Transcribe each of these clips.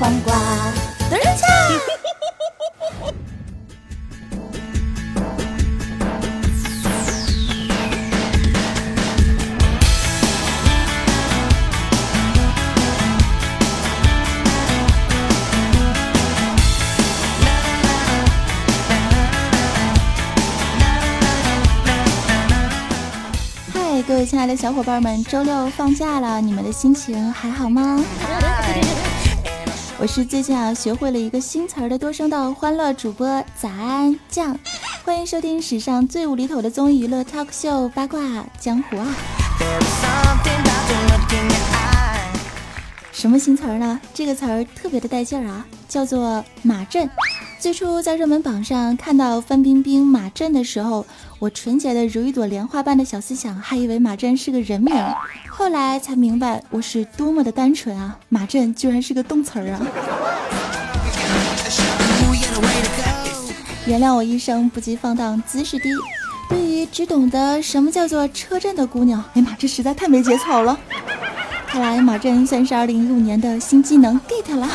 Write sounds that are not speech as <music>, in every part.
黄瓜。等一下。各位亲爱的小伙伴们，周六放假了，你们的心情还好吗？我是最近啊学会了一个新词儿的多声道欢乐主播早安酱，欢迎收听史上最无厘头的综艺娱乐 talk show 八卦江湖啊！什么新词儿呢？这个词儿特别的带劲儿啊，叫做马震。最初在热门榜上看到范冰冰马震的时候，我纯洁的如一朵莲花般的小思想还以为马震是个人名，后来才明白我是多么的单纯啊！马震居然是个动词儿啊！原谅我一生不羁放荡姿势低，对于只懂得什么叫做车震的姑娘，哎妈，这实在太没节操了！看来马震算是2015年的新技能 get 了。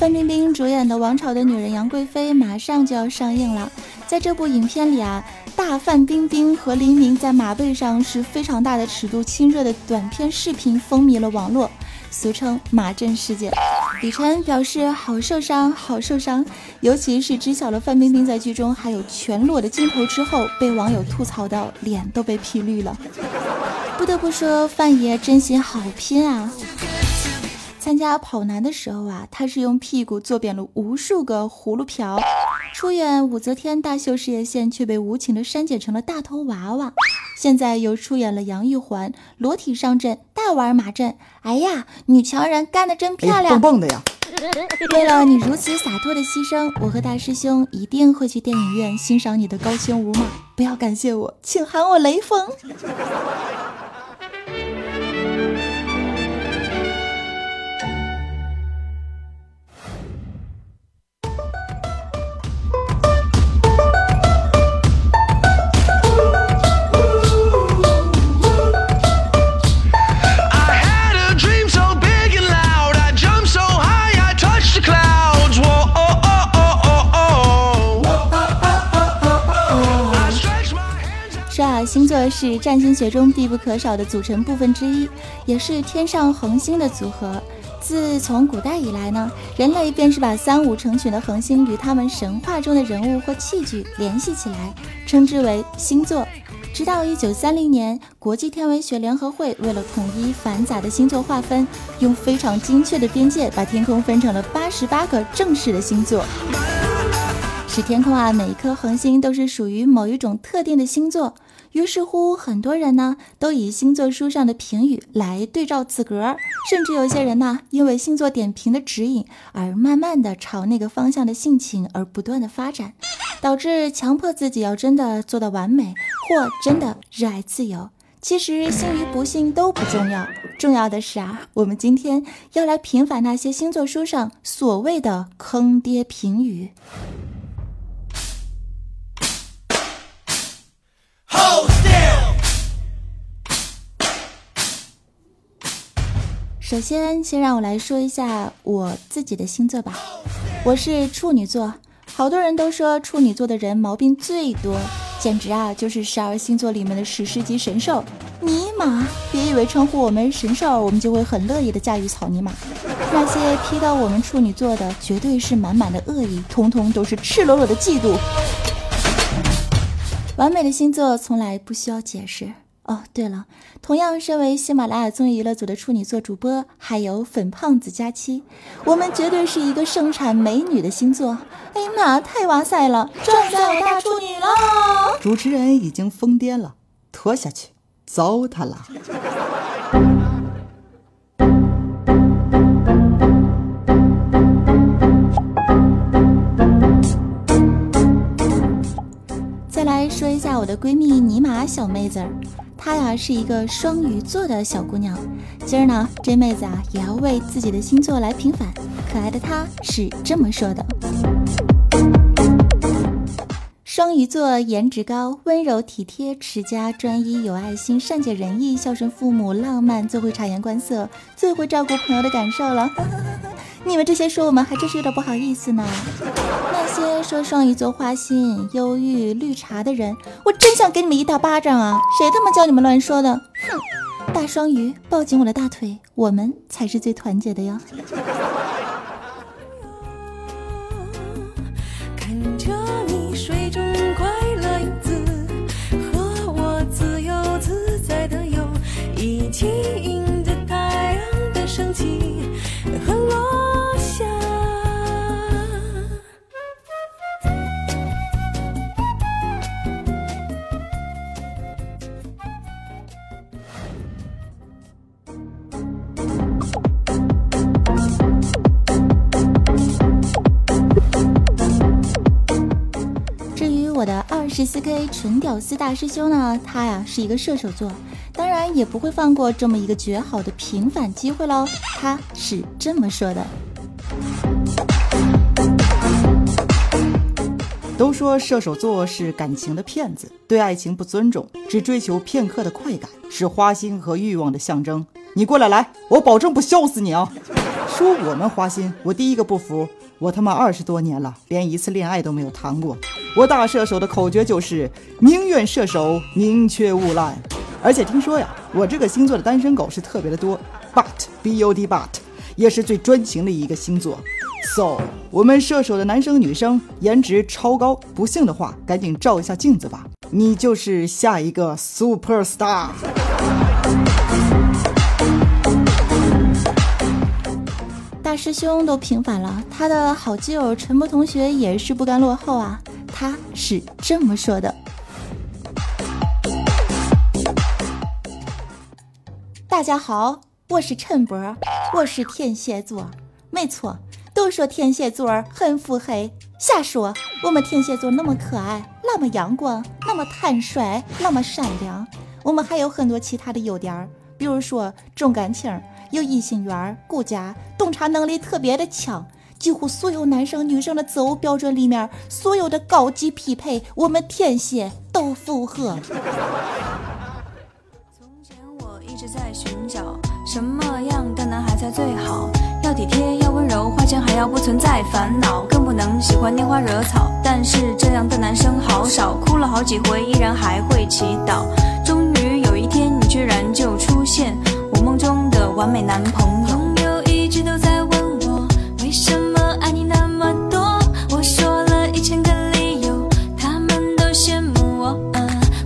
范冰冰主演的《王朝的女人》杨贵妃马上就要上映了。在这部影片里啊，大范冰冰和黎明在马背上是非常大的尺度亲热的短片视频风靡了网络，俗称“马震事件”。李晨表示好受伤，好受伤，尤其是知晓了范冰冰在剧中还有全裸的镜头之后，被网友吐槽到脸都被 P 绿了。不得不说，范爷真心好拼啊！参加跑男的时候啊，他是用屁股坐扁了无数个葫芦瓢；出演武则天大秀事业线，却被无情的删减成了大头娃娃。现在又出演了杨玉环，裸体上阵，大玩马阵。哎呀，女强人干得真漂亮，蹦蹦的呀！为了你如此洒脱的牺牲，我和大师兄一定会去电影院欣赏你的高清无码。不要感谢我，请喊我雷锋。座是占星学中必不可少的组成部分之一，也是天上恒星的组合。自从古代以来呢，人类便是把三五成群的恒星与他们神话中的人物或器具联系起来，称之为星座。直到一九三零年，国际天文学联合会为了统一繁杂的星座划分，用非常精确的边界把天空分成了八十八个正式的星座，使天空啊每一颗恒星都是属于某一种特定的星座。于是乎，很多人呢都以星座书上的评语来对照自个儿，甚至有些人呢因为星座点评的指引而慢慢的朝那个方向的性情而不断的发展，导致强迫自己要真的做到完美或真的热爱自由。其实信与不信都不重要，重要的是啊，我们今天要来平反那些星座书上所谓的坑爹评语。首先，先让我来说一下我自己的星座吧。我是处女座，好多人都说处女座的人毛病最多，简直啊就是十二星座里面的史诗级神兽。尼玛，别以为称呼我们神兽，我们就会很乐意的驾驭草泥马。那些批到我们处女座的，绝对是满满的恶意，通通都是赤裸裸的嫉妒。完美的星座从来不需要解释。哦，对了，同样身为喜马拉雅综艺娱乐组的处女座主播，还有粉胖子佳期，我们绝对是一个盛产美女的星座。哎呀妈，太哇塞了，赚在大处女了！主持人已经疯癫了，拖下去，糟蹋了。说一下我的闺蜜尼玛小妹子。她呀是一个双鱼座的小姑娘，今儿呢这妹子啊也要为自己的星座来平反，可爱的她是这么说的：双鱼座颜值高，温柔体贴，持家专一，有爱心，善解人意，孝顺父母，浪漫，最会察言观色，最会照顾朋友的感受了。你们这些说我们还真是有点不好意思呢。那些说双鱼座花心、忧郁、绿茶的人，我真想给你们一大巴掌啊！谁他妈教你们乱说的？哼！大双鱼，抱紧我的大腿，我们才是最团结的哟！K 纯屌丝大师兄呢，他呀是一个射手座，当然也不会放过这么一个绝好的平反机会喽。他是这么说的：都说射手座是感情的骗子，对爱情不尊重，只追求片刻的快感，是花心和欲望的象征。你过来来，我保证不笑死你啊！说我们花心，我第一个不服。我他妈二十多年了，连一次恋爱都没有谈过。我大射手的口诀就是宁愿射手，宁缺毋滥。而且听说呀，我这个星座的单身狗是特别的多，but b u d but 也是最专情的一个星座。So，我们射手的男生女生颜值超高，不信的话赶紧照一下镜子吧，你就是下一个 super star。师兄都平反了，他的好基友陈博同学也是不甘落后啊。他是这么说的：大家好，我是陈博，我是天蝎座，没错，都说天蝎座很腹黑，瞎说。我们天蝎座那么可爱，那么阳光，那么坦率，那么善良，我们还有很多其他的优点，比如说重感情。有异性缘、顾家、洞察能力特别的强，几乎所有男生女生的择偶标准里面，所有的高级匹配，我们天蝎都符合。从前我一直在寻找什么样的男孩才最好，要体贴，要温柔，花钱还要不存在烦恼，更不能喜欢拈花惹草。但是这样的男生好少，哭了好几回，依然还会祈祷。终于有一天，你居然就出现。我梦中的完美男朋友，为什么爱你那么多？我说了一千个理由，他们都羡慕我。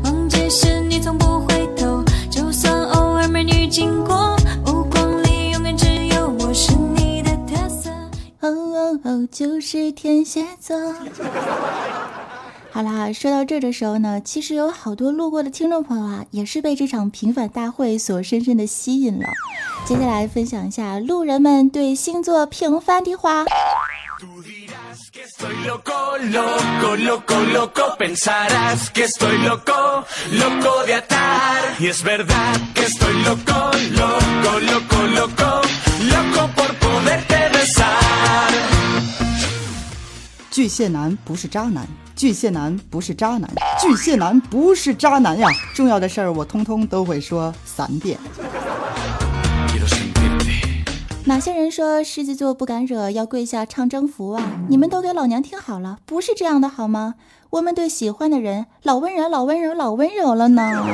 忘记是你从不回头，就算偶尔美女经过，目光里永远只有我是你的特色。哦哦哦，就是天蝎座。好啦，说到这的时候呢，其实有好多路过的听众朋友啊，也是被这场平反大会所深深的吸引了。接下来分享一下路人们对星座平反的话。巨蟹男不是渣男，巨蟹男不是渣男，巨蟹男不是渣男呀！重要的事儿我通通都会说三遍。哪些人说狮子座不敢惹，要跪下唱征服啊？你们都给老娘听好了，不是这样的好吗？我们对喜欢的人老温柔、老温柔、老温柔了呢。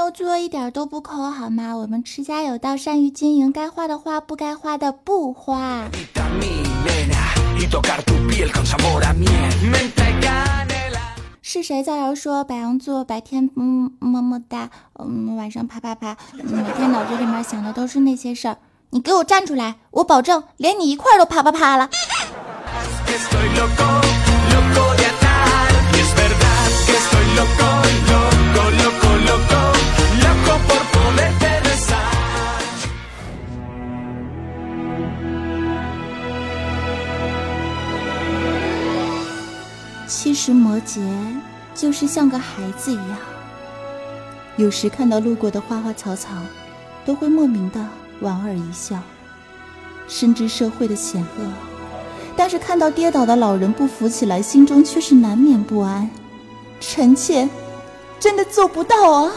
牛座一点都不抠好吗？我们持家有道，善于经营，该花的花，不该花的不花。是谁造谣说白羊座白天嗯么么哒，嗯晚上啪啪啪，每天脑子里面想的都是那些事儿？你给我站出来，我保证连你一块都啪啪啪了。其实摩羯就是像个孩子一样，有时看到路过的花花草草，都会莫名的莞尔一笑。深知社会的险恶，但是看到跌倒的老人不扶起来，心中却是难免不安。臣妾真的做不到啊！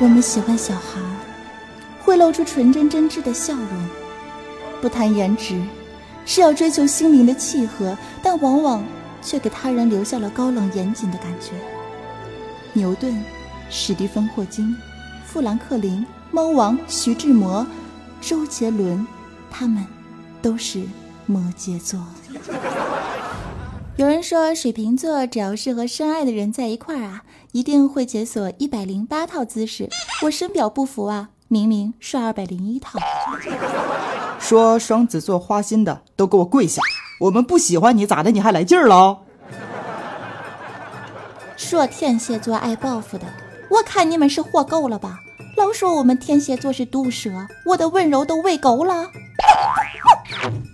我们喜欢小孩，会露出纯真真挚的笑容，不谈颜值，是要追求心灵的契合，但往往却给他人留下了高冷严谨的感觉。牛顿、史蒂芬·霍金、富兰克林、猫王、徐志摩、周杰伦，他们都是摩羯座。有人说，水瓶座只要是和深爱的人在一块儿啊，一定会解锁一百零八套姿势。我深表不服啊！明明是二百零一套。说双子座花心的都给我跪下！我们不喜欢你咋的？你还来劲儿了？说天蝎座爱报复的，我看你们是活够了吧？老说我们天蝎座是毒蛇，我的温柔都喂狗了。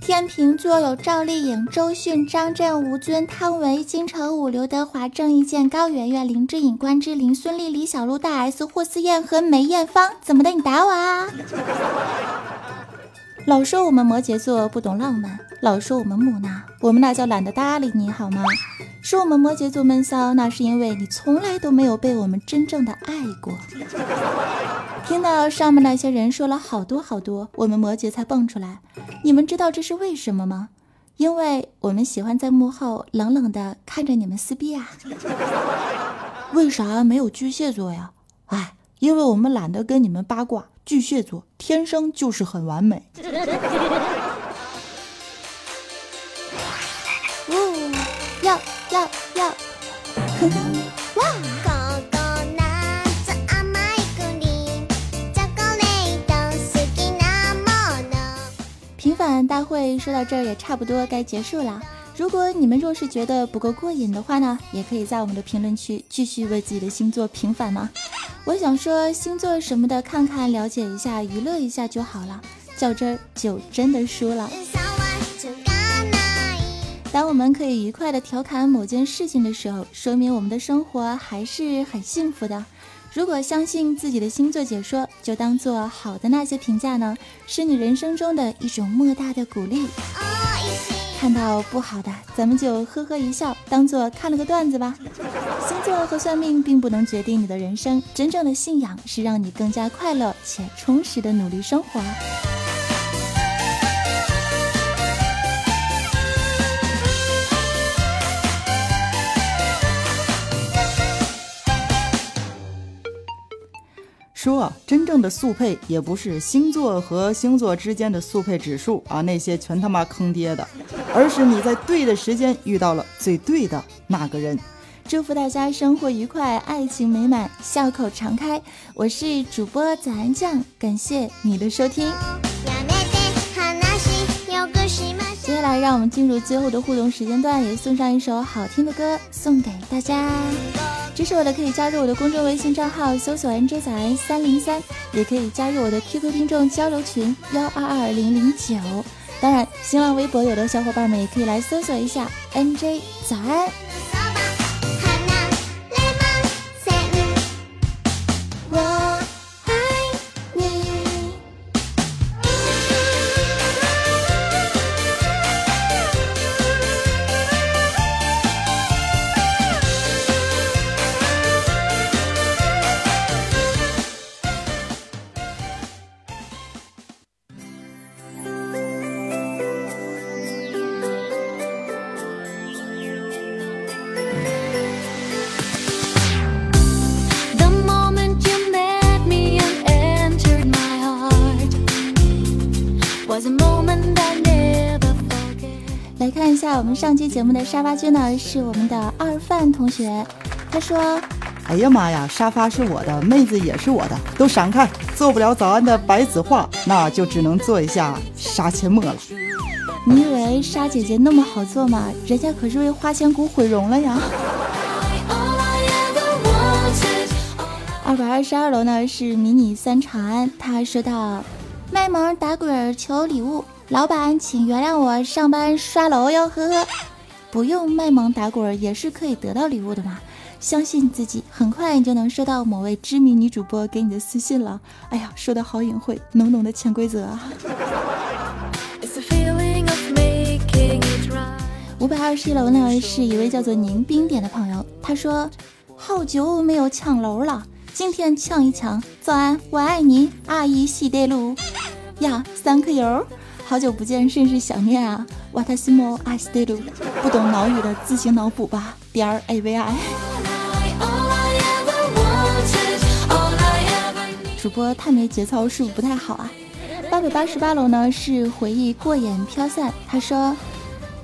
天秤座有赵丽颖、周迅、张震、吴尊、汤唯、金城武、刘德华、郑伊健、高圆圆、林志颖、关之琳、孙俪、李小璐、大 S、霍思燕和梅艳芳。怎么的？你打我啊？老说我们摩羯座不懂浪漫，老说我们木讷，我们那叫懒得搭理你好吗？说我们摩羯座闷骚，那是因为你从来都没有被我们真正的爱过。听到上面那些人说了好多好多，我们摩羯才蹦出来。你们知道这是为什么吗？因为我们喜欢在幕后冷冷的看着你们撕逼啊。为啥没有巨蟹座呀？哎，因为我们懒得跟你们八卦。巨蟹座天生就是很完美。<laughs> 要要要！哇！<laughs> 平反大会说到这儿也差不多该结束了。如果你们若是觉得不够过瘾的话呢，也可以在我们的评论区继续为自己的星座平反吗？我想说星座什么的，看看了解一下，娱乐一下就好了，较真儿就真的输了。当我们可以愉快的调侃某件事情的时候，说明我们的生活还是很幸福的。如果相信自己的星座解说，就当做好的那些评价呢，是你人生中的一种莫大的鼓励。看到不好的，咱们就呵呵一笑，当做看了个段子吧。星座和算命并不能决定你的人生，真正的信仰是让你更加快乐且充实的努力生活。的速配也不是星座和星座之间的速配指数啊，那些全他妈坑爹的，而是你在对的时间遇到了最对的那个人。祝福大家生活愉快，爱情美满，笑口常开。我是主播早安酱，感谢你的收听。接下来让我们进入最后的互动时间段，也送上一首好听的歌送给大家。支持我的可以加入我的公众微信账号，搜索 “nj 早安三零三”，也可以加入我的 QQ 听众交流群幺二二零零九。当然，新浪微博有的小伙伴们也可以来搜索一下 “nj 早安”。我们上期节目的沙发君呢，是我们的二范同学。他说：“哎呀妈呀，沙发是我的，妹子也是我的，都闪开！做不了早安的白子画，那就只能做一下杀阡陌了。你以为沙姐姐那么好做吗？人家可是为花千骨毁容了呀！”二百二十二楼呢是迷你三长安，他说道：“卖萌打滚求礼物。”老板，请原谅我上班刷楼哟，呵呵，不用卖萌打滚也是可以得到礼物的嘛。相信自己，很快你就能收到某位知名女主播给你的私信了。哎呀，说的好隐晦，浓浓的潜规则啊！五百二十一楼呢，是一位叫做宁冰点的朋友，他说：“好久没有抢楼了，今天抢一抢。”早安，我爱你，阿姨西德路呀，三颗油。好久不见，甚是想念啊！瓦塔西莫阿西德鲁，不懂脑语的自行脑补吧。点儿 A V I。主播太没节操，是不是不太好啊？八百八十八楼呢是回忆过眼飘散，他说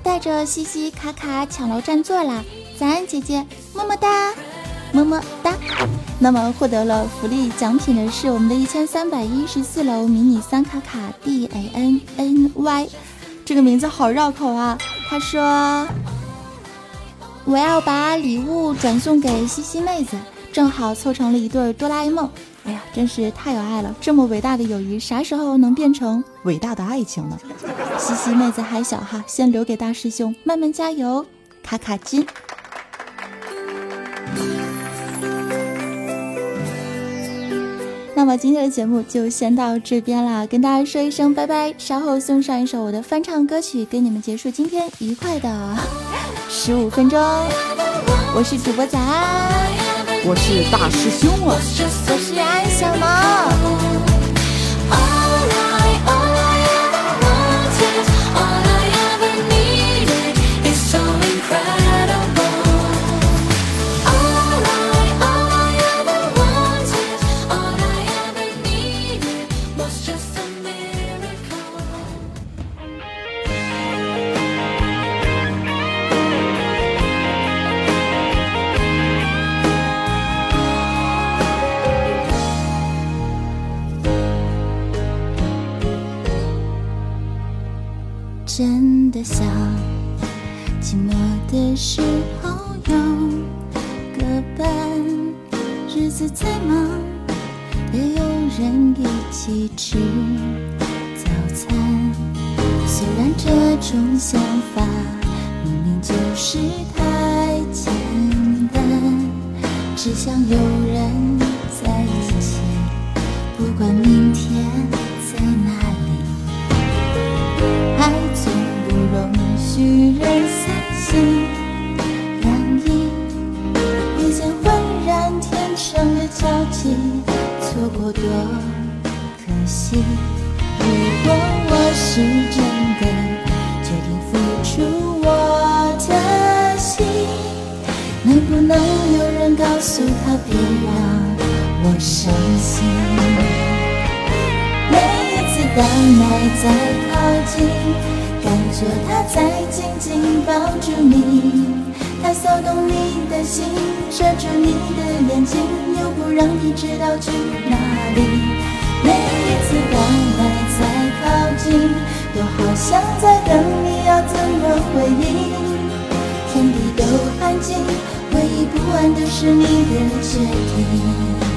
带着西西卡卡抢楼占座啦，早安姐姐么么哒，么么哒。那么获得了福利奖品的是我们的一千三百一十四楼迷你三卡卡 D A N N Y，这个名字好绕口啊。他说：“我要把礼物转送给西西妹子，正好凑成了一对哆啦 A 梦。哎呀，真是太有爱了！这么伟大的友谊，啥时候能变成伟大的爱情呢？西西妹子还小哈，先留给大师兄，慢慢加油，卡卡金。”那么今天的节目就先到这边啦，跟大家说一声拜拜。稍后送上一首我的翻唱歌曲，跟你们结束今天愉快的 <laughs> 十五分钟。我是主播早安，我是大师兄啊，我是安小毛。起吃早餐。虽然这种想法明明就是太简单，只想有人在一起，不管明天诉他别让我伤心？每一次当爱在靠近。感觉他在紧紧抱住你，他骚动你的心，遮住你的眼睛，又不让你知道去哪里。每一次当爱在靠近，都好像在等你要怎么回应。天地都安静，不安的是你的决定。